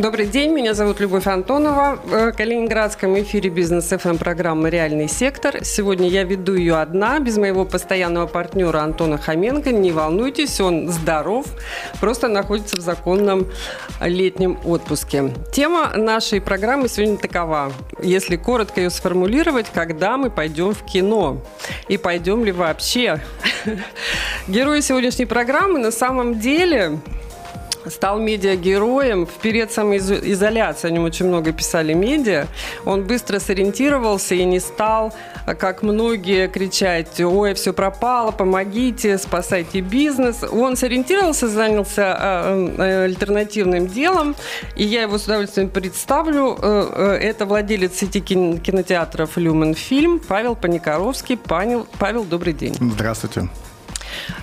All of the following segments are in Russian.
Добрый день, меня зовут Любовь Антонова. В Калининградском эфире бизнес ФМ программы «Реальный сектор». Сегодня я веду ее одна, без моего постоянного партнера Антона Хоменко. Не волнуйтесь, он здоров, просто находится в законном летнем отпуске. Тема нашей программы сегодня такова. Если коротко ее сформулировать, когда мы пойдем в кино? И пойдем ли вообще? Герои сегодняшней программы на самом деле стал медиагероем в период самоизоляции. О нем очень много писали медиа. Он быстро сориентировался и не стал, как многие, кричать «Ой, все пропало, помогите, спасайте бизнес». Он сориентировался, занялся э, э, альтернативным делом, и я его с удовольствием представлю. Э, это владелец сети кинотеатров «Люмен Фильм» Павел Паникоровский. Павел, добрый день. Здравствуйте.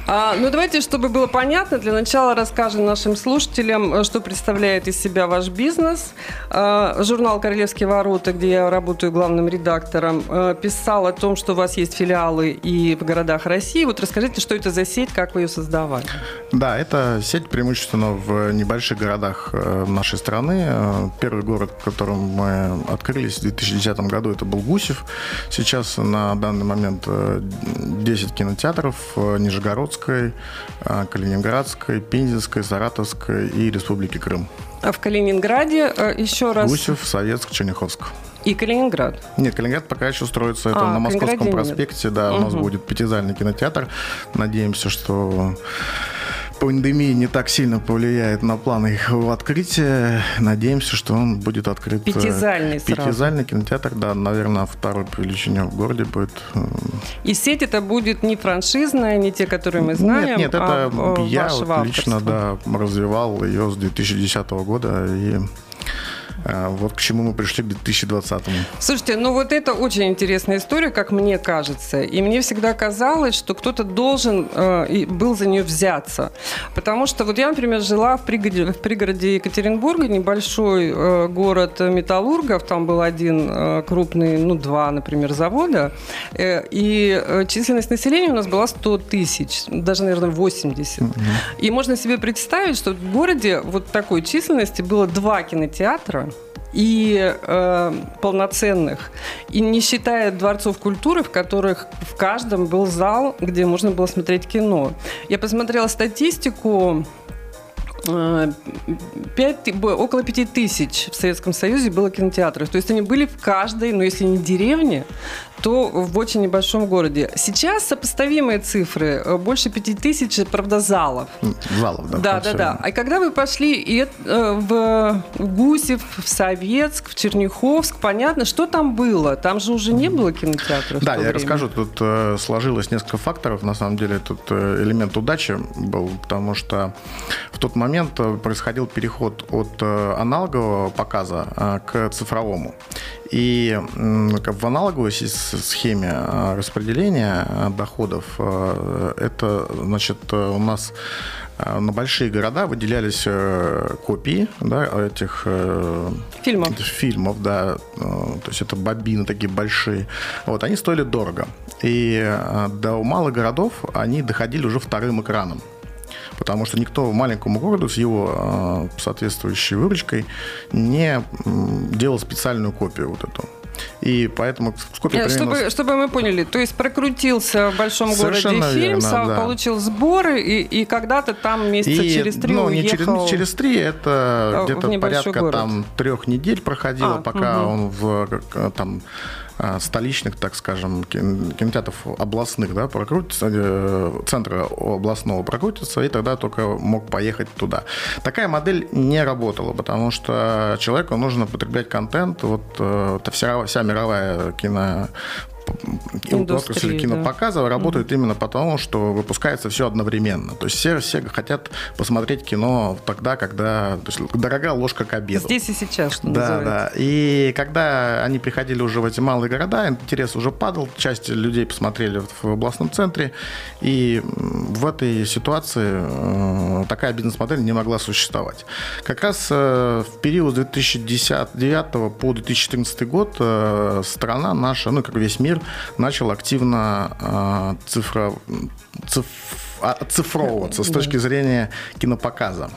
А, ну, давайте, чтобы было понятно, для начала расскажем нашим слушателям, э, что представляет из себя ваш бизнес. А, журнал «Королевские ворота», где я работаю главным редактором, а, писал о том, что у вас есть филиалы и в городах России. Вот расскажите, что это за сеть, как вы ее создавали? Да, это сеть преимущественно в небольших городах нашей страны. Первый город, в котором мы открылись в 2010 году, это был Гусев. Сейчас на данный момент 10 кинотеатров, Нижегородск, Иркутской, а, Калининградской, Пензенской, Саратовской и Республики Крым. А в Калининграде э, еще раз? Гусев, Советск, Черняховск. И Калининград? Нет, Калининград пока еще строится. Это а, на Московском проспекте, нет. да, у нас будет пятизальный кинотеатр. Надеемся, что пандемия не так сильно повлияет на планы их открытия. Надеемся, что он будет открыт. Э, пятизальный Пятизальный сразу. кинотеатр, да, наверное, второй по величине в городе будет. Э, И сеть это будет не франшизная, не те, которые мы знаем, Нет, нет, это а я вот лично, да, развивал ее с 2010 года и вот к чему мы пришли к 2020. Слушайте, ну вот это очень интересная история, как мне кажется. И мне всегда казалось, что кто-то должен э, был за нее взяться. Потому что вот я, например, жила в пригороде, в пригороде Екатеринбурга, небольшой э, город Металлургов, там был один э, крупный, ну два, например, завода. Э, и э, численность населения у нас была 100 тысяч, даже, наверное, 80. Угу. И можно себе представить, что в городе вот такой численности было два кинотеатра, и э, полноценных. И не считая дворцов культуры, в которых в каждом был зал, где можно было смотреть кино. Я посмотрела статистику 5, около 5 тысяч в Советском Союзе было кинотеатров. То есть они были в каждой, но если не деревне, то в очень небольшом городе. Сейчас сопоставимые цифры. Э, больше 5 тысяч, правда, залов. Залов, да. Да, да, да. А когда вы пошли и, э, в Гусев, в Советск, в Черняховск, понятно, что там было? Там же уже не было кинотеатров. Да, я время. расскажу. Тут э, сложилось несколько факторов. На самом деле тут элемент удачи был, потому что в тот момент происходил переход от э, аналогового показа э, к цифровому. И в аналоговой схеме распределения доходов это, значит, у нас на большие города выделялись копии да, этих фильмов. фильмов, да, то есть это бобины такие большие. Вот, они стоили дорого. И до малых городов они доходили уже вторым экраном потому что никто маленькому городу с его а, соответствующей выручкой не делал специальную копию вот эту. И поэтому сколько Нет, примерно... чтобы, чтобы мы поняли, то есть прокрутился в большом Совершенно городе фильм, верно, да. получил сборы, и, и когда-то там месяца и, через три ну, не через, через три, это где-то порядка город. там трех недель проходило, а, пока угу. он в там а, столичных, так скажем, кинотеатров областных, да, прокрутится, э, центра областного прокрутится, и тогда только мог поехать туда. Такая модель не работала, потому что человеку нужно потреблять контент, вот э, вся, вся мировая кино отрасль кинопоказа да. работает mm-hmm. именно потому, что выпускается все одновременно. То есть все, все хотят посмотреть кино тогда, когда... То есть дорогая ложка к обеду. Здесь и сейчас, что Да, называется. да. И когда они приходили уже в эти малые города, интерес уже падал, часть людей посмотрели в областном центре, и в этой ситуации э, такая бизнес-модель не могла существовать. Как раз э, в период с 2009 по 2014 год э, страна наша, ну как весь мир, начал активно цифра, циф, оцифровываться с точки зрения кинопоказа.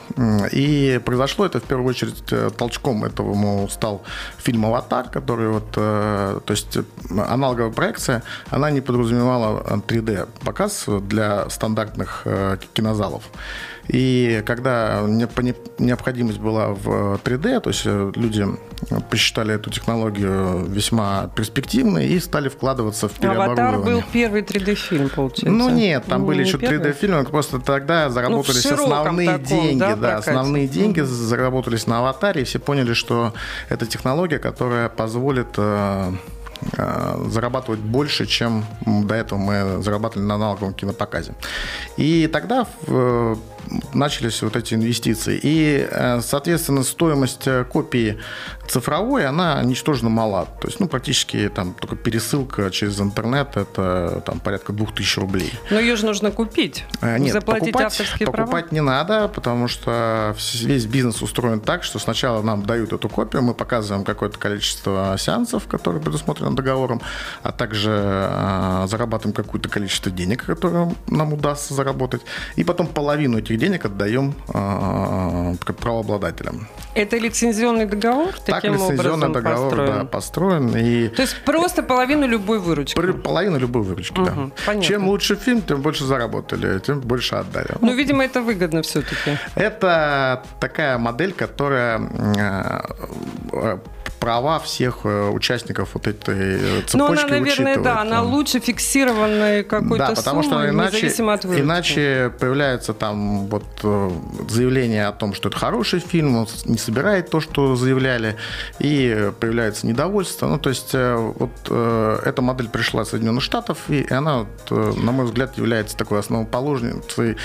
И произошло это в первую очередь толчком этого стал фильм «Аватар», который вот, то есть аналоговая проекция, она не подразумевала 3D показ для стандартных кинозалов. И когда необходимость была в 3D, то есть э, люди посчитали эту технологию весьма перспективной и стали вкладываться в переоборудование. «Аватар» был первый 3D-фильм, получается? Ну нет, там ну, были еще 3D-фильмы, просто тогда заработались ну, основные таком, деньги. Да, да основные деньги заработались на «Аватаре», и все поняли, что это технология, которая позволит э, э, зарабатывать больше, чем до этого мы зарабатывали на аналоговом кинопоказе. И тогда начались вот эти инвестиции. И, э, соответственно, стоимость э, копии цифровой, она ничтожно мала. То есть, ну, практически там только пересылка через интернет, это там порядка 2000 рублей. Но ее же нужно купить. Э, нет, заплатить покупать, авторские покупать права? не надо, потому что весь бизнес устроен так, что сначала нам дают эту копию, мы показываем какое-то количество сеансов, которые предусмотрены договором, а также зарабатываем какое-то количество денег, которое нам удастся заработать, и потом половину этих денег отдаем э, правообладателям. Это лицензионный договор? Так, лицензионный договор построен. Да, построен. И... То есть просто половину любой выручки? Половину любой выручки, угу, да. Понятно. Чем лучше фильм, тем больше заработали, тем больше отдали. Ну, видимо, это выгодно все-таки. Это такая модель, которая э, права всех э, участников вот этой цепочки Ну, она, наверное, да, она лучше фиксированной какой-то Да, потому суммы, что иначе, от иначе появляется там вот э, заявление о том, что это хороший фильм, он не собирает то, что заявляли, и появляется недовольство. Ну, то есть э, вот эта модель пришла из Соединенных Штатов, и она, на мой взгляд, является такой основоположницей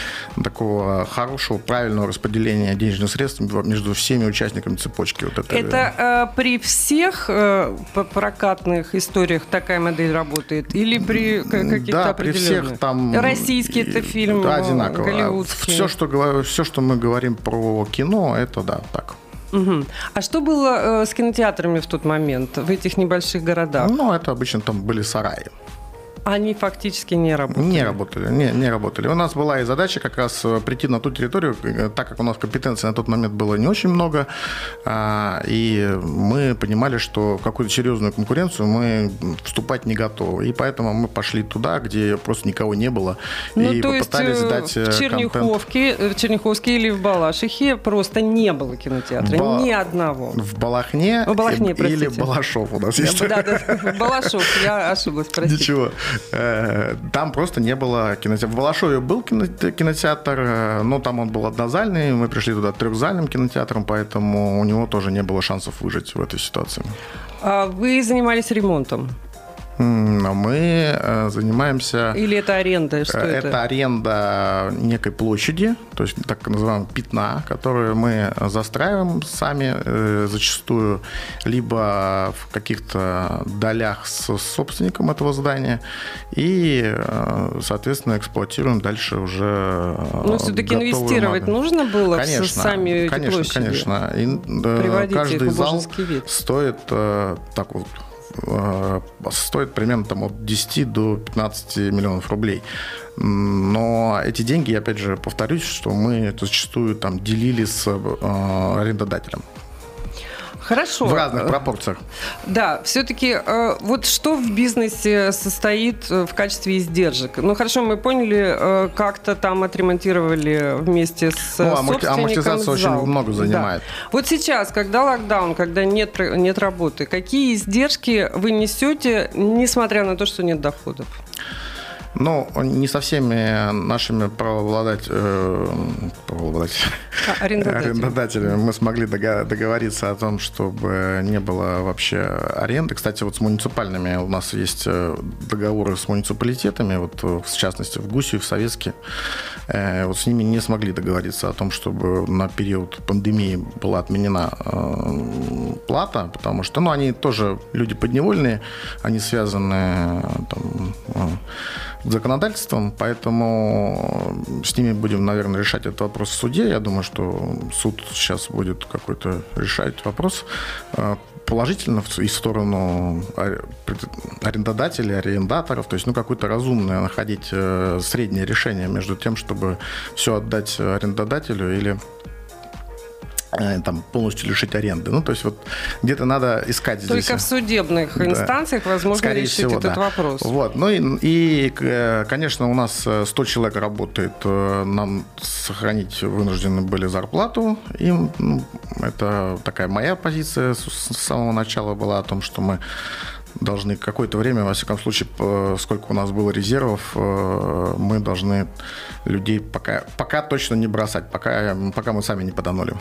такого хорошего, правильного распределения денежных средств между всеми участниками цепочки. Вот этой. Это э, при всех э, прокатных историях такая модель работает? Или при каких-то да, определенных? при всех там... Российский это фильм, да, одинаково. голливудский? Все что, все, что мы говорим про кино, это да, так. Угу. А что было э, с кинотеатрами в тот момент в этих небольших городах? Ну, это обычно там были сараи. Они фактически не работали? Не работали, не, не работали. У нас была и задача как раз э, прийти на ту территорию, э, так как у нас компетенции на тот момент было не очень много, а, и мы понимали, что в какую-то серьезную конкуренцию мы вступать не готовы. И поэтому мы пошли туда, где просто никого не было, ну, и то попытались есть дать в Черняховке, контент. в Черняховске или в Балашихе просто не было кинотеатра, Ба- ни одного. В Балахне, в Балахне или Балашов у нас есть. Да, да, Балашов, я ошиблась, простите. Ничего. Э, там просто не было кинотеатра. В Балашове был кинотеатр, э, но там он был однозальный. Мы пришли туда трехзальным кинотеатром, поэтому у него тоже не было шансов выжить в этой ситуации. А вы занимались ремонтом? Мы э, занимаемся... Или это аренда? Что это? это аренда некой площади, то есть так называемого пятна, которую мы застраиваем сами э, зачастую, либо в каких-то долях с собственником этого здания, и, э, соответственно, эксплуатируем дальше уже Но все-таки инвестировать модель. нужно было конечно, в сами эти конечно, площади? Конечно, конечно. Каждый зал вид. стоит так вот Э, стоит примерно там, от 10 до 15 миллионов рублей. Но эти деньги, опять же, повторюсь, что мы зачастую там делили с э, арендодателем. Хорошо. В разных пропорциях. Да, все-таки э, вот что в бизнесе состоит э, в качестве издержек? Ну хорошо, мы поняли, э, как-то там отремонтировали вместе с ну, собственником амортизация зал. очень много занимает. Да. Вот сейчас, когда локдаун, когда нет, нет работы, какие издержки вы несете, несмотря на то, что нет доходов? Ну, не со всеми нашими правообладать, э, правообладать, а, арендодателями. арендодателями мы смогли договориться о том, чтобы не было вообще аренды. Кстати, вот с муниципальными у нас есть э, договоры с муниципалитетами, вот в частности в Гусе, в Советске. Э, вот с ними не смогли договориться о том, чтобы на период пандемии была отменена э, плата, потому что, ну, они тоже люди подневольные, они связаны там, законодательством, поэтому с ними будем, наверное, решать этот вопрос в суде. Я думаю, что суд сейчас будет какой-то решать вопрос э, положительно и в сторону арендодателей, арендаторов, то есть ну, какое-то разумное находить э, среднее решение между тем, чтобы все отдать арендодателю или там полностью лишить аренды. Ну, то есть вот где-то надо искать Только здесь. Только в судебных да. инстанциях возможно Скорее решить всего, этот да. вопрос. Вот. Ну и, и, э, конечно, у нас 100 э, человек работает. Нам сохранить вынуждены были зарплату. Им ну, это такая моя позиция с самого начала была о том, что мы должны какое-то время, во всяком случае, сколько у нас было резервов, мы должны людей пока, пока точно не бросать, пока, пока мы сами не подонули.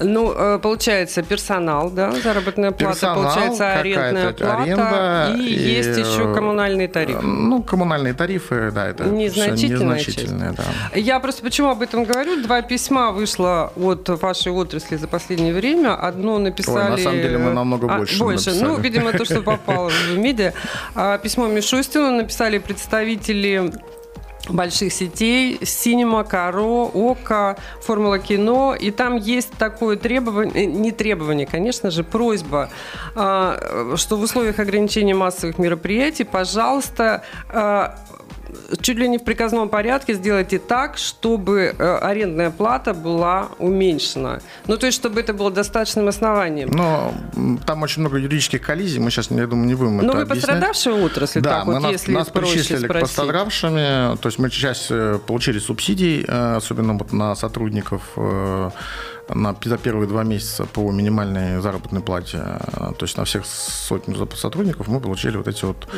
Ну, э, получается, персонал, да, заработная плата, персонал, получается, арендная плата, аренда, и, и есть еще коммунальные тарифы. Ну, коммунальные тарифы, да, это незначительная незначительные, часть. Да. Я просто почему об этом говорю? Два письма вышло от вашей отрасли за последнее время. Одно написали... Ой, на самом деле мы намного больше а, Больше, написали. ну, видимо, то, что попало в медиа. А, письмо Мишустину написали представители больших сетей, Синема, Каро, Ока, Формула кино, и там есть такое требование, э, не требование, конечно же, просьба, а, что в условиях ограничения массовых мероприятий, пожалуйста, а, чуть ли не в приказном порядке сделайте так, чтобы э, арендная плата была уменьшена. Ну, то есть, чтобы это было достаточным основанием. Но там очень много юридических коллизий, мы сейчас, я думаю, не будем Но это вы объяснять. пострадавшая отрасль, да, так мы вот, нас, если нас причислили спросить. к пострадавшими, то есть мы часть э, получили субсидий, э, особенно вот на сотрудников на, за первые два месяца по минимальной заработной плате, то есть на всех сотню сотрудников мы получили вот эти вот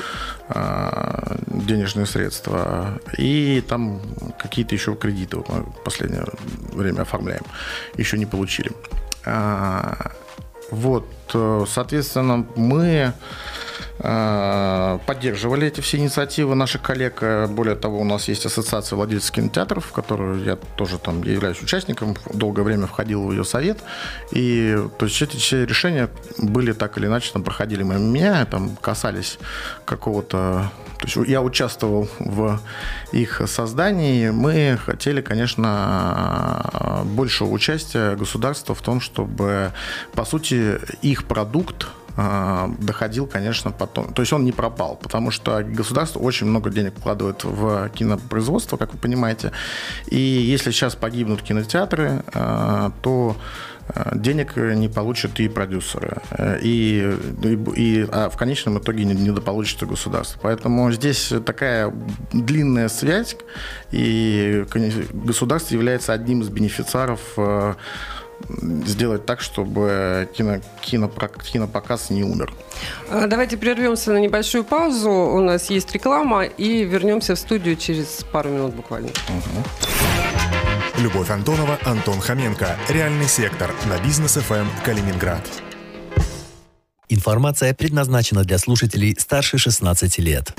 э, денежные средства. И там какие-то еще кредиты вот мы в последнее время оформляем, еще не получили. А, вот, э, соответственно, мы Э, поддерживали эти все инициативы наших коллег. Э, более того, у нас есть ассоциация владельцев кинотеатров, в которую я тоже там являюсь участником, долгое время входил в ее совет. И то есть эти все решения были так или иначе, там проходили мимо меня, там касались какого-то... То есть я участвовал в их создании. Мы хотели, конечно, большего участия государства в том, чтобы, по сути, их продукт доходил, конечно, потом. То есть он не пропал, потому что государство очень много денег вкладывает в кинопроизводство, как вы понимаете. И если сейчас погибнут кинотеатры, а, то а, денег не получат и продюсеры, и, и, и а в конечном итоге не недополучит и государство. Поэтому здесь такая длинная связь, и государство является одним из бенефициаров сделать так, чтобы кино, кино, кинопоказ не умер. А, давайте прервемся на небольшую паузу. У нас есть реклама и вернемся в студию через пару минут буквально. Угу. Любовь Антонова, Антон Хоменко. Реальный сектор на бизнес ФМ Калининград. Информация предназначена для слушателей старше 16 лет.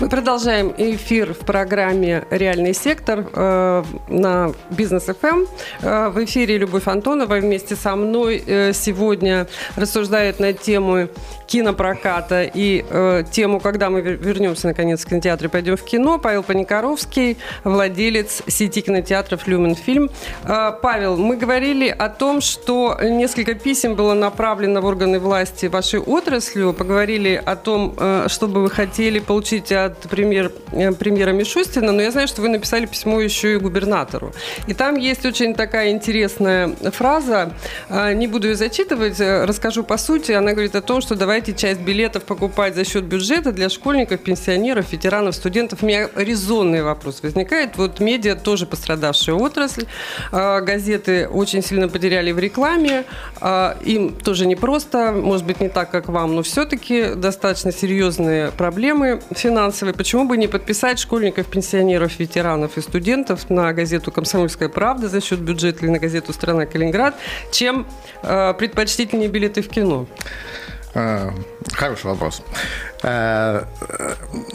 Мы продолжаем эфир в программе «Реальный сектор» э, на Бизнес ФМ. Э, в эфире Любовь Антонова вместе со мной э, сегодня рассуждает на тему кинопроката и тему, когда мы вернемся наконец в кинотеатр и пойдем в кино. Павел Паникоровский, владелец сети кинотеатров «Люмен Фильм». Э, Павел, мы говорили о том, что несколько писем было направлено в органы власти вашей отрасли. Поговорили о том, э, что бы вы хотели получить от премьер, э, премьера Мишустина, но я знаю, что вы написали письмо еще и губернатору. И там есть очень такая интересная фраза, а, не буду ее зачитывать, э, расскажу по сути. Она говорит о том, что давайте часть билетов покупать за счет бюджета для школьников, пенсионеров, ветеранов, студентов. У меня резонный вопрос возникает. Вот медиа тоже пострадавшая отрасль. А, газеты очень сильно потеряли в рекламе. А, им тоже непросто, может быть, не так, как вам, но все-таки достаточно серьезные проблемы финансовые. Почему бы не подписать школьников, пенсионеров, ветеранов и студентов на газету «Комсомольская правда» за счет бюджета или на газету «Страна Калининград», чем э, предпочтительнее билеты в кино? Э, хороший вопрос. Э,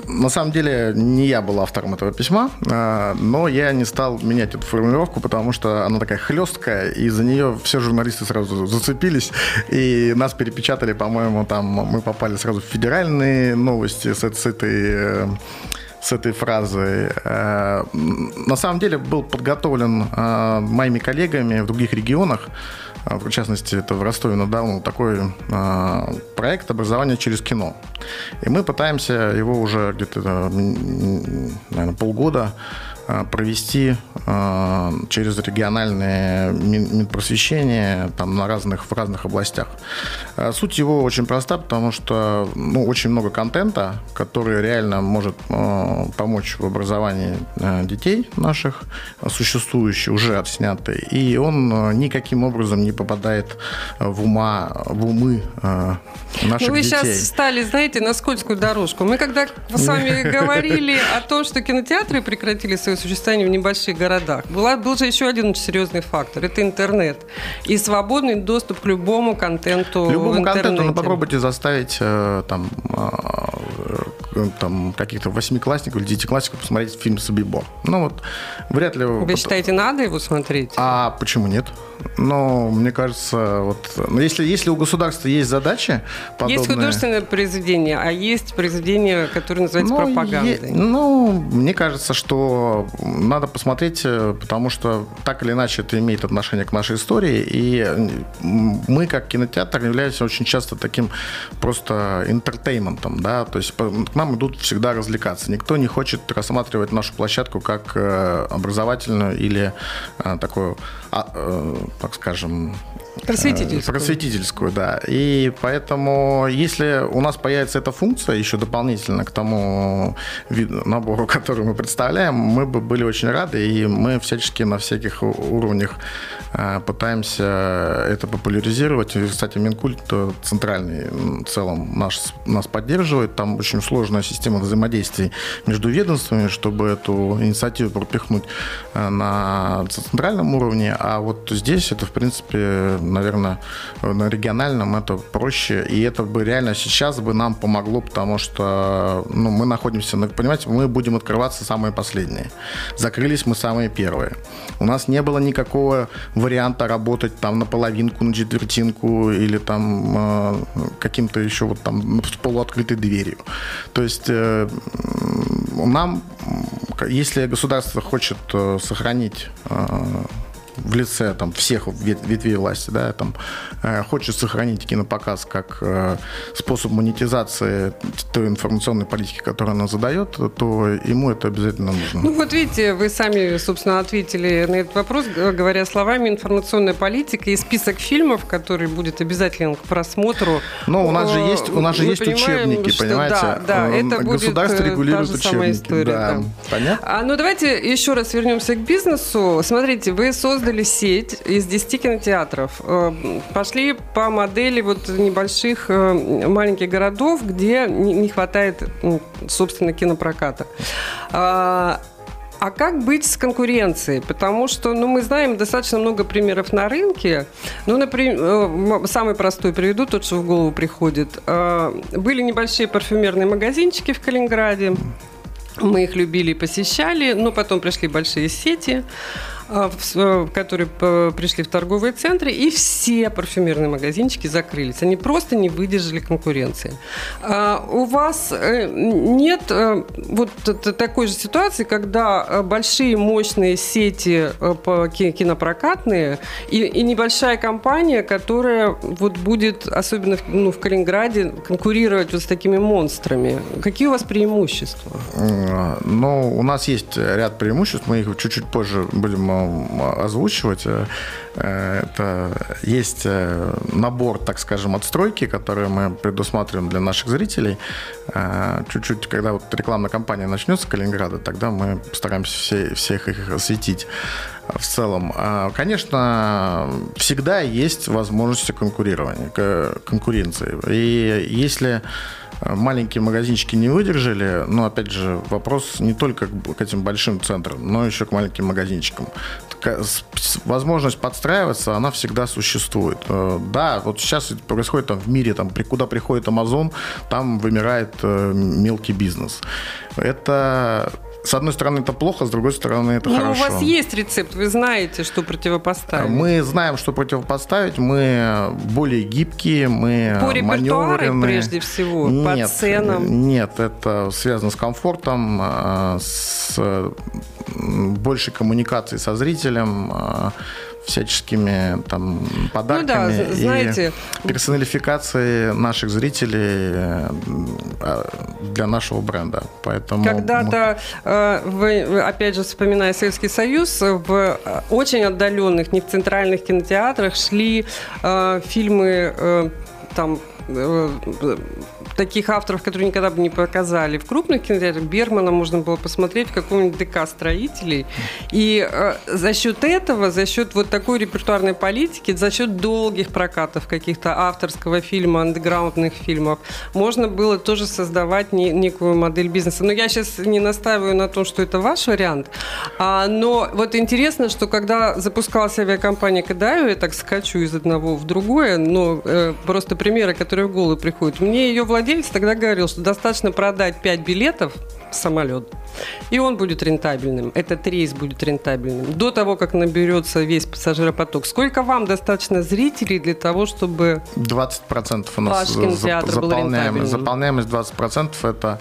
на самом деле, не я был автором этого письма, э, но я не стал менять эту формулировку, потому что она такая хлесткая, и за нее все журналисты сразу зацепились, и нас перепечатали, по-моему, там мы попали сразу в федеральные новости с, с этой с этой фразой. На самом деле был подготовлен моими коллегами в других регионах в частности, это в Ростове-на-Дону такой э, проект образования через кино. И мы пытаемся его уже где-то, наверное, полгода провести э, через региональное Минпросвещение там, на разных, в разных областях. Э, суть его очень проста, потому что ну, очень много контента, который реально может помочь в образовании детей наших, существующий, уже отснятый, и он никаким образом не попадает в, ума, в умы наших ну, вы детей. сейчас стали, знаете, на скользкую дорожку. Мы когда с вами говорили о том, что кинотеатры прекратили свое существование в небольших городах, была, был же еще один очень серьезный фактор. Это интернет. И свободный доступ к любому контенту Любому контенту, ну попробуйте заставить э, там, э, там каких-то восьмиклассников или девятиклассников посмотреть фильм «Собибор». Ну вот, вряд ли... Вы считаете, надо его смотреть? А почему нет? Но мне кажется, вот, ну, если, если у государства есть задачи подобные... Есть художественное произведение, а есть произведение, которое называется ну, пропагандой. Е- ну, мне кажется, что надо посмотреть, э, потому что так или иначе это имеет отношение к нашей истории, и мы, как кинотеатр, являемся очень часто таким просто интертейментом, да, то есть к нам идут всегда развлекаться. Никто не хочет рассматривать нашу площадку как э, образовательную или э, такую а, так скажем, Просветительскую. Просветительскую, да. И поэтому, если у нас появится эта функция еще дополнительно к тому набору, который мы представляем, мы бы были очень рады, и мы всячески на всяких уровнях э, пытаемся это популяризировать. И, кстати, Минкульт э, центральный в целом наш, нас поддерживает. Там очень сложная система взаимодействий между ведомствами, чтобы эту инициативу пропихнуть э, на центральном уровне. А вот здесь это, в принципе, наверное, на региональном это проще. И это бы реально сейчас бы нам помогло, потому что ну, мы находимся, понимаете, мы будем открываться самые последние. Закрылись мы самые первые. У нас не было никакого варианта работать там на половинку, на четвертинку или там э, каким-то еще вот там с полуоткрытой дверью. То есть э, нам, если государство хочет э, сохранить э, в лице там, всех ветвей власти, да, там, э, хочет сохранить кинопоказ как э, способ монетизации той информационной политики, которую она задает, то ему это обязательно нужно. Ну вот видите, вы сами, собственно, ответили на этот вопрос, говоря словами информационная политика и список фильмов, который будет обязателен к просмотру. Но у нас же есть, у нас же есть учебники, что, понимаете? Да, да, это Государство будет регулирует учебники. История, да. Да. Понятно? А, ну давайте еще раз вернемся к бизнесу. Смотрите, вы создали создали сеть из 10 кинотеатров. Э, пошли по модели вот небольших э, маленьких городов, где не хватает, собственно, кинопроката. А, а как быть с конкуренцией? Потому что, ну, мы знаем достаточно много примеров на рынке. Ну, например, э, самый простой приведу, тот, что в голову приходит. Были небольшие парфюмерные магазинчики в Калининграде. Мы их любили и посещали, но потом пришли большие сети. А, э, которые пришли в торговые центры, и все парфюмерные магазинчики закрылись. Они просто не выдержали конкуренции. А, у вас э, нет э, вот такой же ситуации, когда большие мощные сети кинопрокатные и, небольшая компания, которая вот будет, особенно ну, в Калининграде, конкурировать вот с такими монстрами. Какие у вас преимущества? Ну, у нас есть ряд преимуществ, мы их чуть-чуть позже будем озвучивать. Э, это есть э, набор, так скажем, отстройки, которые мы предусматриваем для наших зрителей. Чуть-чуть, когда вот рекламная кампания начнется в Калининграде, тогда мы постараемся все, всех их осветить в целом. Конечно, всегда есть возможности конкурирования, конкуренции. И если маленькие магазинчики не выдержали, но, опять же, вопрос не только к этим большим центрам, но еще к маленьким магазинчикам. Возможность подстраиваться, она всегда существует. Э, да, вот сейчас происходит там в мире, там, куда приходит Amazon, там вымирает э, мелкий бизнес. Это с одной стороны, это плохо, с другой стороны, это Но хорошо. у вас есть рецепт, вы знаете, что противопоставить. Мы знаем, что противопоставить, мы более гибкие, мы По репертуару прежде всего, нет, по ценам? Нет, это связано с комфортом, э, с большей коммуникацией со зрителем, э, всяческими там подарками ну да, знаете, и персоналификацией наших зрителей э, для нашего бренда. Поэтому когда-то э, вы, опять же, вспоминая Советский Союз, в очень отдаленных, не в центральных кинотеатрах шли э, фильмы там таких авторов, которые никогда бы не показали в крупных кинотеатрах. Бергмана можно было посмотреть в каком-нибудь ДК строителей. И э, за счет этого, за счет вот такой репертуарной политики, за счет долгих прокатов каких-то авторского фильма, андеграундных фильмов, можно было тоже создавать не, некую модель бизнеса. Но я сейчас не настаиваю на том, что это ваш вариант. А, но вот интересно, что когда запускалась авиакомпания Кадаю, я так скачу из одного в другое, но э, просто примеры, которые в голову приходят. Мне ее владелец владелец тогда говорил, что достаточно продать 5 билетов в самолет, и он будет рентабельным. Этот рейс будет рентабельным. До того, как наберется весь пассажиропоток. Сколько вам достаточно зрителей для того, чтобы... 20% у нас ваш кинотеатр заполняемость. Заполняемость 20% это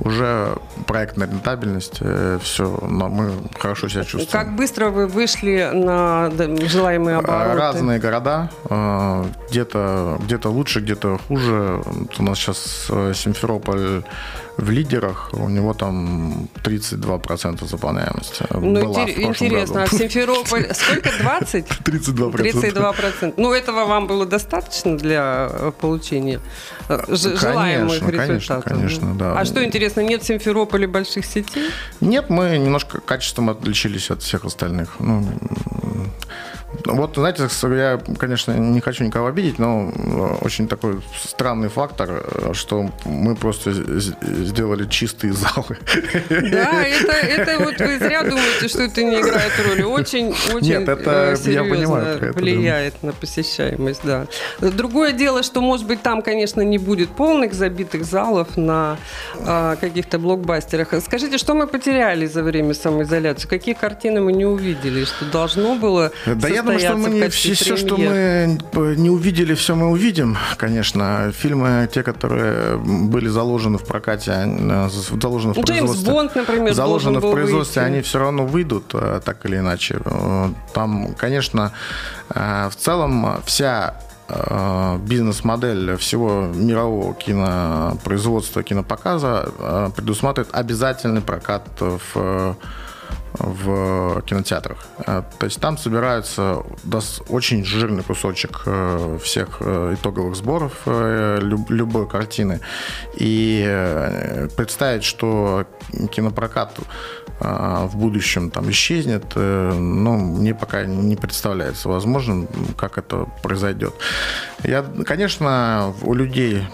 уже проектная рентабельность, э, все, мы хорошо себя чувствуем. Как быстро вы вышли на желаемые э, обороты? Разные города, э, где-то где лучше, где-то хуже. У нас сейчас Симферополь в лидерах, у него там 32% заполняемости. Ну, Была интересно, году. а Симферополь сколько, 20? 32%. 32%. Ну, этого вам было достаточно для получения желаемых конечно, результатов? Конечно, конечно, да. А что интересно, нет в Симферополе больших сетей? Нет, мы немножко качеством отличились от всех остальных. Ну, вот, знаете, я, конечно, не хочу никого обидеть, но э, очень такой странный фактор, э, что мы просто сделали чистые залы. Да, это, это вот вы зря думаете, что это не играет роли. Очень, очень Нет, это, серьезно я понимаю, это, влияет да. на посещаемость, да. Другое дело, что, может быть, там, конечно, не будет полных забитых залов на а, каких-то блокбастерах. Скажите, что мы потеряли за время самоизоляции? Какие картины мы не увидели? Что должно было да я думаю, что мы не, все, все, что мы не увидели, все мы увидим, конечно. Фильмы, те, которые были заложены в прокате, э, заложены в ну, производстве. Бонд, например, заложены в производстве, выйти. они все равно выйдут, э, так или иначе. Э, там, конечно, в целом вся бизнес-модель всего мирового кинопроизводства, кинопоказа предусматривает обязательный прокат в в кинотеатрах. Э, то есть там собирается очень жирный кусочек э, всех э, итоговых сборов любой картины. И представить, что кинопрокат в будущем там исчезнет, ну, мне пока не представляется возможным, как это произойдет. Я, конечно, у людей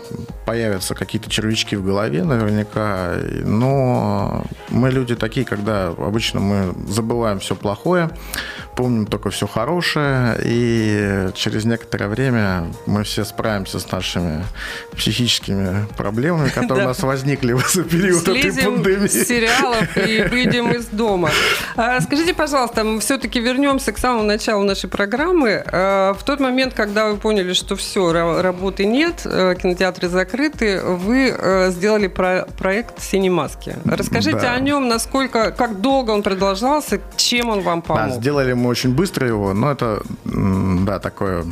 появятся какие-то червячки в голове наверняка, но мы люди такие, когда обычно мы мы забываем все плохое, помним только все хорошее, и через некоторое время мы все справимся с нашими психическими проблемами, которые у нас возникли в период этой пандемии. сериалов и выйдем из дома. А, скажите, пожалуйста, мы все-таки вернемся к самому началу нашей программы. А, в тот момент, когда вы поняли, что все, работы нет, э, кинотеатры закрыты, вы э, сделали проект «Синемаски». Расскажите да. о нем, насколько, как долго он продолжался, чем он вам помог? Да, сделали мы очень быстро его, но это, да, такое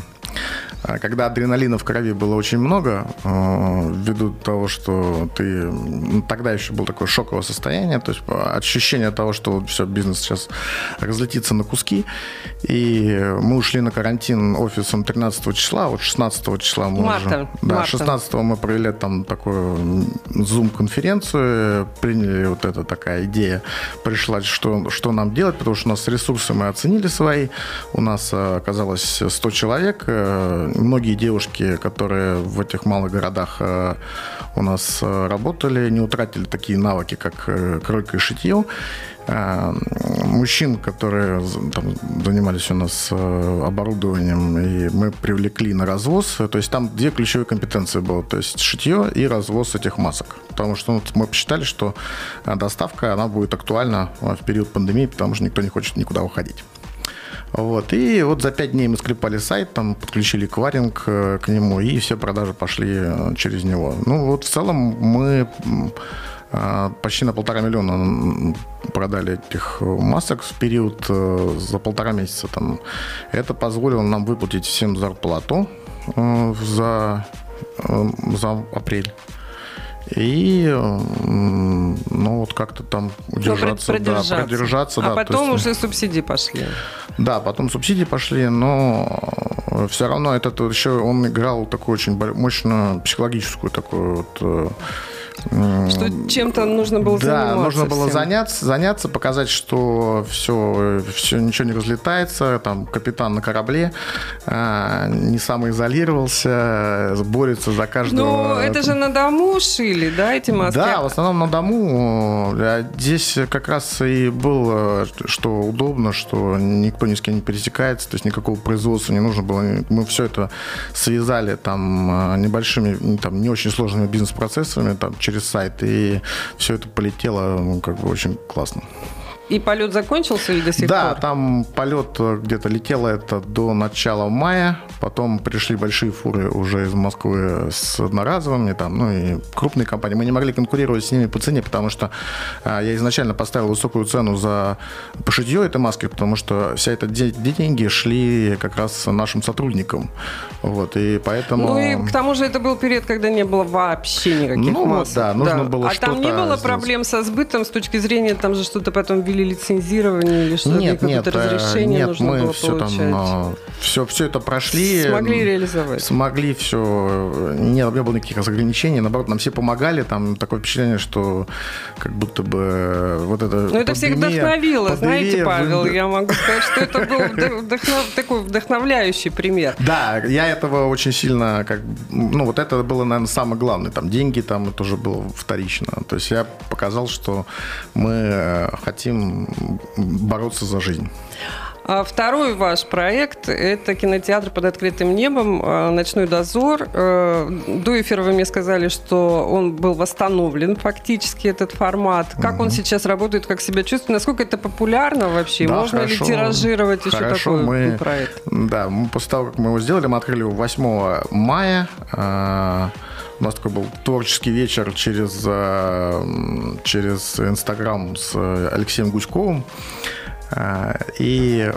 когда адреналина в крови было очень много, э, ввиду того, что ты... Ну, тогда еще было такое шоковое состояние, то есть ощущение того, что все, бизнес сейчас разлетится на куски. И мы ушли на карантин офисом 13 числа, вот 16 числа мы Марта. уже... Да, Марта. 16 мы провели там такую Zoom-конференцию, приняли вот эта такая идея, пришла, что, что нам делать, потому что у нас ресурсы мы оценили свои, у нас э, оказалось 100 человек, э, многие девушки, которые в этих малых городах э, у нас э, работали, не утратили такие навыки, как э, кройка и шитье. Мужчин, которые там, занимались у нас оборудованием, и мы привлекли на развоз. То есть там две ключевые компетенции было. То есть шитье и развоз этих масок. Потому что ну, мы посчитали, что доставка она будет актуальна в период пандемии, потому что никто не хочет никуда уходить. Вот. И вот за пять дней мы склепали сайт, там подключили кваринг э, к нему, и все продажи пошли э, через него. Ну вот в целом мы э, почти на полтора миллиона продали этих масок в период за полтора месяца. Там. Это позволило нам выплатить всем зарплату за, за апрель. И ну вот как-то там ну, удержаться, продержаться. да, продержаться. А да, потом есть, уже субсидии пошли. Да, потом субсидии пошли, но все равно этот еще он играл такую очень мощную психологическую такую вот э, что чем-то нужно было да, заниматься. Да, нужно было всем. заняться, заняться, показать, что все, все, ничего не разлетается, там капитан на корабле а, не самоизолировался, борется за каждого. Ну, это же на дому шили, да, эти маски? Да, в основном на дому. А здесь как раз и было, что удобно, что никто ни с кем не пересекается, то есть никакого производства не нужно было. Мы все это связали там а, небольшими, там не очень сложными бизнес-процессами, там через сайт, и все это полетело ну, как бы очень классно. И полет закончился или до сих да, пор? Да, там полет где-то летело это до начала мая. Потом пришли большие фуры уже из Москвы с одноразовыми, там, ну и крупные компании. Мы не могли конкурировать с ними по цене, потому что а, я изначально поставил высокую цену за пошитье этой маски, потому что вся эта деньги шли как раз нашим сотрудникам. Вот, и поэтому... Ну и к тому же это был период, когда не было вообще никаких ну, масок. да, нужно да. было А там не было сделать. проблем со сбытом с точки зрения, там же что-то потом ввели или лицензирование, или что-то, нет, нет, разрешение нет, нужно мы было все получать? там, все, все это прошли. Смогли реализовать? Смогли все, не, не было никаких ограничений, наоборот, нам все помогали, там такое впечатление, что как будто бы вот это... Ну, это всех вдохновило, пандемия, знаете, Павел, я могу сказать, что это был вдохнов, такой вдохновляющий пример. Да, я этого очень сильно, как, ну, вот это было, наверное, самое главное, там, деньги там, это уже было вторично, то есть я показал, что мы э, бороться за жизнь. А второй ваш проект – это кинотеатр под открытым небом э, «Ночной дозор». Э, до эфира вы мне сказали, что он был восстановлен фактически, этот формат. Как угу. он сейчас работает, как себя чувствует? Насколько это популярно вообще? Да, Можно хорошо, ли тиражировать еще такой мы, проект? Да, мы после того, как мы его сделали, мы открыли его 8 мая. Э, у нас такой был творческий вечер через, через Инстаграм с Алексеем Гуськовым. А, и э,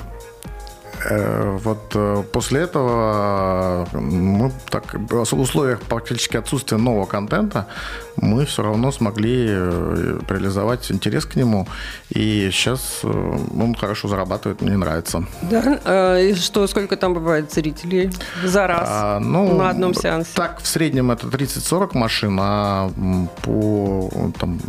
вот э, после этого мы так, в условиях практически отсутствия нового контента мы все равно смогли э, реализовать интерес к нему. И сейчас он хорошо зарабатывает, мне нравится. Да? И что, сколько там бывает зрителей за раз а, ну, на одном сеансе? Так, в среднем это 30-40 машин, а по, там,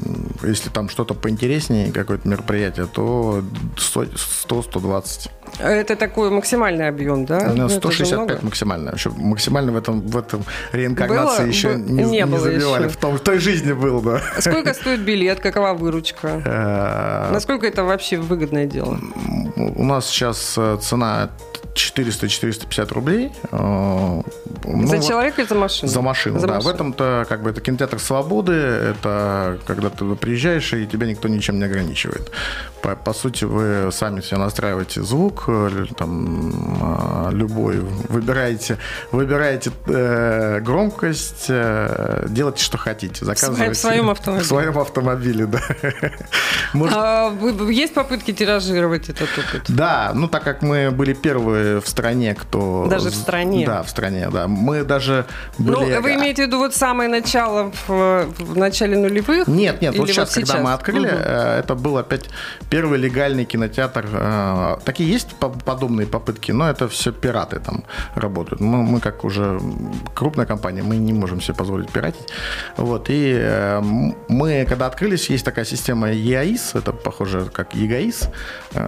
если там что-то поинтереснее, какое-то мероприятие, то 100-120. Это такой максимальный объем, да? Ну, 165 максимально. Еще максимально в этом, в этом реинкарнации было? еще не, не, не забивали. Еще. В, том, в той жизни был, да. Сколько стоит билет? Какова выручка? Э, Насколько это вообще выгодное дело? У нас сейчас э, цена 400-450 рублей. Э, ну, за человека или за машину? За машину, за да. Машину. В этом-то как бы это кинотеатр свободы, это когда ты приезжаешь, и тебя никто ничем не ограничивает. По, по сути, вы сами себе настраиваете звук, э, там, э, любой, выбираете, выбираете э, громкость, э, делайте, что хотите. Заказывайте. В своем автомобиле. В своем автомобиле, да. Может... А, есть попытки тиражировать этот опыт? Да, ну так как мы были первые в стране, кто... Даже в стране? Да, в стране, да. Мы даже были... Ну, вы имеете в виду вот самое начало в, в начале нулевых? Нет, нет, вот сейчас, вот сейчас, когда мы открыли, угу. это был опять первый легальный кинотеатр. Э, такие есть подобные попытки, но это все пираты там работают. Мы, мы как уже крупная компания, мы не можем себе позволить пиратить. Вот, и э, мы, когда открылись, есть такая система ЕАИС, это похоже как ЕГАИС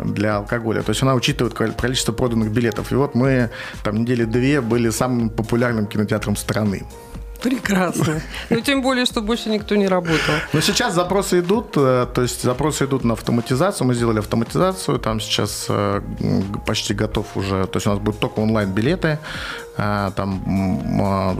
для алкоголя. То есть она учитывает количество проданных билетов билетов. И вот мы там недели две были самым популярным кинотеатром страны. Прекрасно. Ну, тем более, что больше никто не работал. Но сейчас запросы идут, э, то есть запросы идут на автоматизацию. Мы сделали автоматизацию, там сейчас э, почти готов уже, то есть у нас будут только онлайн-билеты, там а,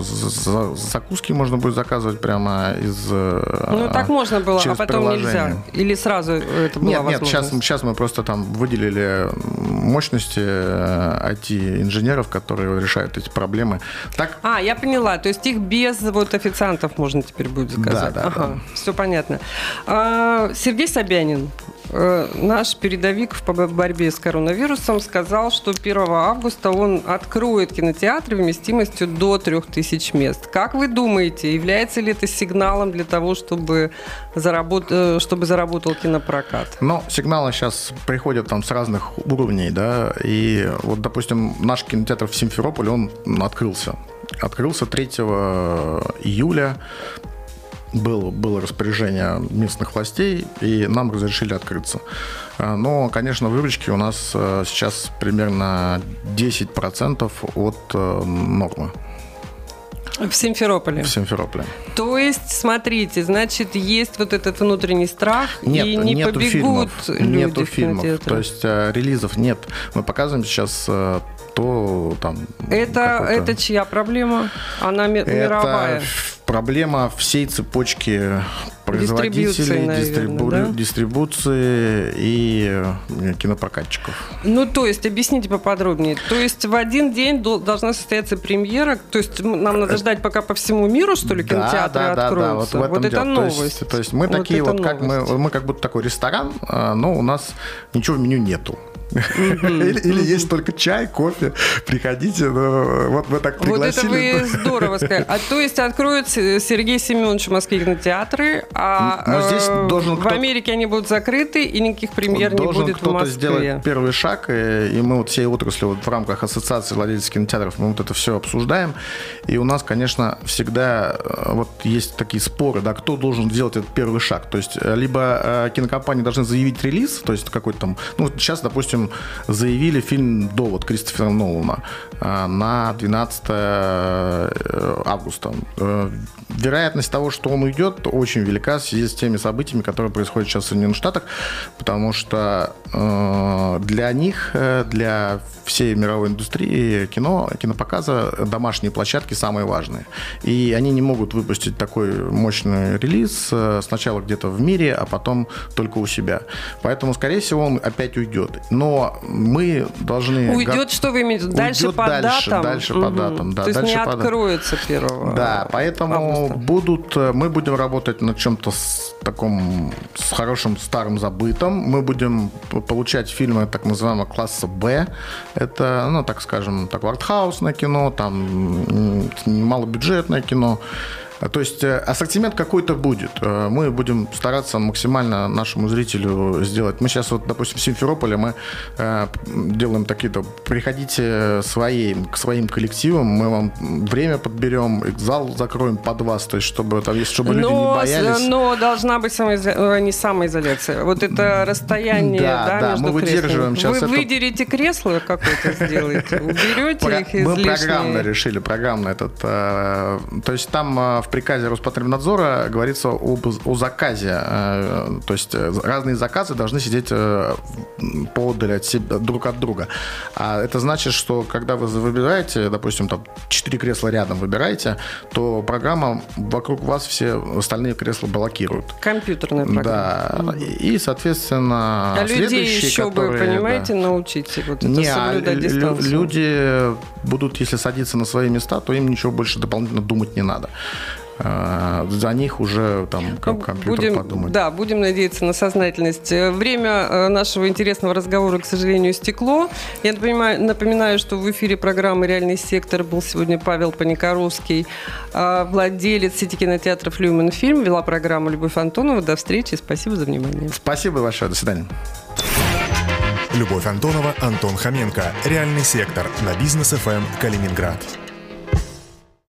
закуски можно будет заказывать прямо из э, Ну, так можно было, а потом нельзя? Или сразу это была Нет, нет, сейчас, сейчас мы просто там выделили мощности IT-инженеров, э, которые решают эти проблемы. Так... А, я поняла, то есть их без вот официантов можно теперь будет заказать? Да, да. Ага, да. все понятно. А, Сергей Собянин, Э, наш передовик в борьбе с коронавирусом сказал, что 1 августа он откроет кинотеатры вместимостью до 3000 мест. Как вы думаете, является ли это сигналом для того, чтобы, заработ... Э, чтобы заработал кинопрокат? Ну, сигналы сейчас приходят там с разных уровней, да, и вот, допустим, наш кинотеатр в Симферополе, он открылся. Открылся 3 июля было, было распоряжение местных властей, и нам разрешили открыться. А, но, конечно, выручки у нас э, сейчас примерно 10% от э, нормы. В Симферополе. В Симферополе. То есть, смотрите, значит, есть вот этот внутренний страх, нет, и не нету побегут фильмов, люди Нету фильмов, то есть э, релизов нет. Мы показываем сейчас то там... Это, это чья проблема? Она мировая? Это проблема всей цепочки производителей, наверное, дистрибу... да? дистрибуции и э, кинопрокатчиков. Ну, то есть, объясните поподробнее. То есть, в один день должна состояться премьера, то есть, нам надо ждать, пока по всему миру, что ли, кинотеатры да, да, откроются? Да, да, вот, вот это новость. То есть, то есть мы вот такие вот, как мы, мы как будто такой ресторан, а, но у нас ничего в меню нету или, или есть только чай, кофе. Приходите, ну, вот мы так пригласили. Вот это вы здорово сказали. А то есть откроют Сергей Семенович Москве кинотеатры, а Но здесь э, должен в Америке они будут закрыты, и никаких премьер не будет в Москве. кто-то сделать первый шаг, и, и мы вот всей отрасли вот в рамках ассоциации владельцев кинотеатров мы вот это все обсуждаем. И у нас, конечно, всегда э, вот есть такие споры, да, кто должен сделать этот первый шаг. То есть э, либо кинокомпании должны заявить релиз, то есть какой-то там, ну сейчас, допустим, заявили фильм «Довод» Кристофера Нолана э, на 12 э, августа. Э, вероятность того, что он уйдет, очень велика в связи с теми событиями, которые происходят сейчас в Соединенных Штатах, потому что для них, для всей мировой индустрии кино, кинопоказа домашние площадки самые важные. И они не могут выпустить такой мощный релиз сначала где-то в мире, а потом только у себя. Поэтому, скорее всего, он опять уйдет. Но мы должны... Уйдет, что вы имеете? Дальше Уйдет по дальше, датам? Дальше угу. по датам, да. То есть не откроется первого Да, поэтому будут... Э, мы будем работать над чем-то с таком с хорошим старым забытом. Мы будем получать фильмы так называемого класса Б. Это, ну, так скажем, так артхаусное кино, там малобюджетное кино. То есть э, ассортимент какой-то будет. Э, мы будем стараться максимально нашему зрителю сделать. Мы сейчас вот, допустим, в Симферополе мы э, делаем такие-то, приходите своим, к своим коллективам, мы вам время подберем, зал закроем под вас, то есть чтобы, там, чтобы люди но, не боялись. Но должна быть самоизоляция, не самоизоляция. Вот это расстояние да, да, да, между мы выдерживаем сейчас Вы это... выдерете кресло какое-то сделаете, уберете их из Мы программно решили, программно этот... То есть там в приказе Роспотребнадзора говорится об, о заказе. Э, то есть э, разные заказы должны сидеть э, поодаль от себя, друг от друга. А это значит, что когда вы выбираете, допустим, там 4 кресла рядом выбираете, то программа вокруг вас все остальные кресла блокирует. Компьютерная программа. Да. И, соответственно, а людей еще которые, бы, понимаете, да. научите вот это Не, а соблюдать дистанцию. Люди будут, если садиться на свои места, то им ничего больше дополнительно думать не надо. А, за них уже там ну, компьютер будем, подумает. Да, будем надеяться на сознательность. Время э, нашего интересного разговора, к сожалению, стекло. Я напоминаю, напоминаю, что в эфире программы «Реальный сектор» был сегодня Павел Паникоровский, а, владелец сети кинотеатров «Люмен Фильм», вела программу Любовь Антонова. До встречи, спасибо за внимание. Спасибо большое, до свидания. Любовь Антонова, Антон Хоменко. Реальный сектор на бизнес ФМ Калининград.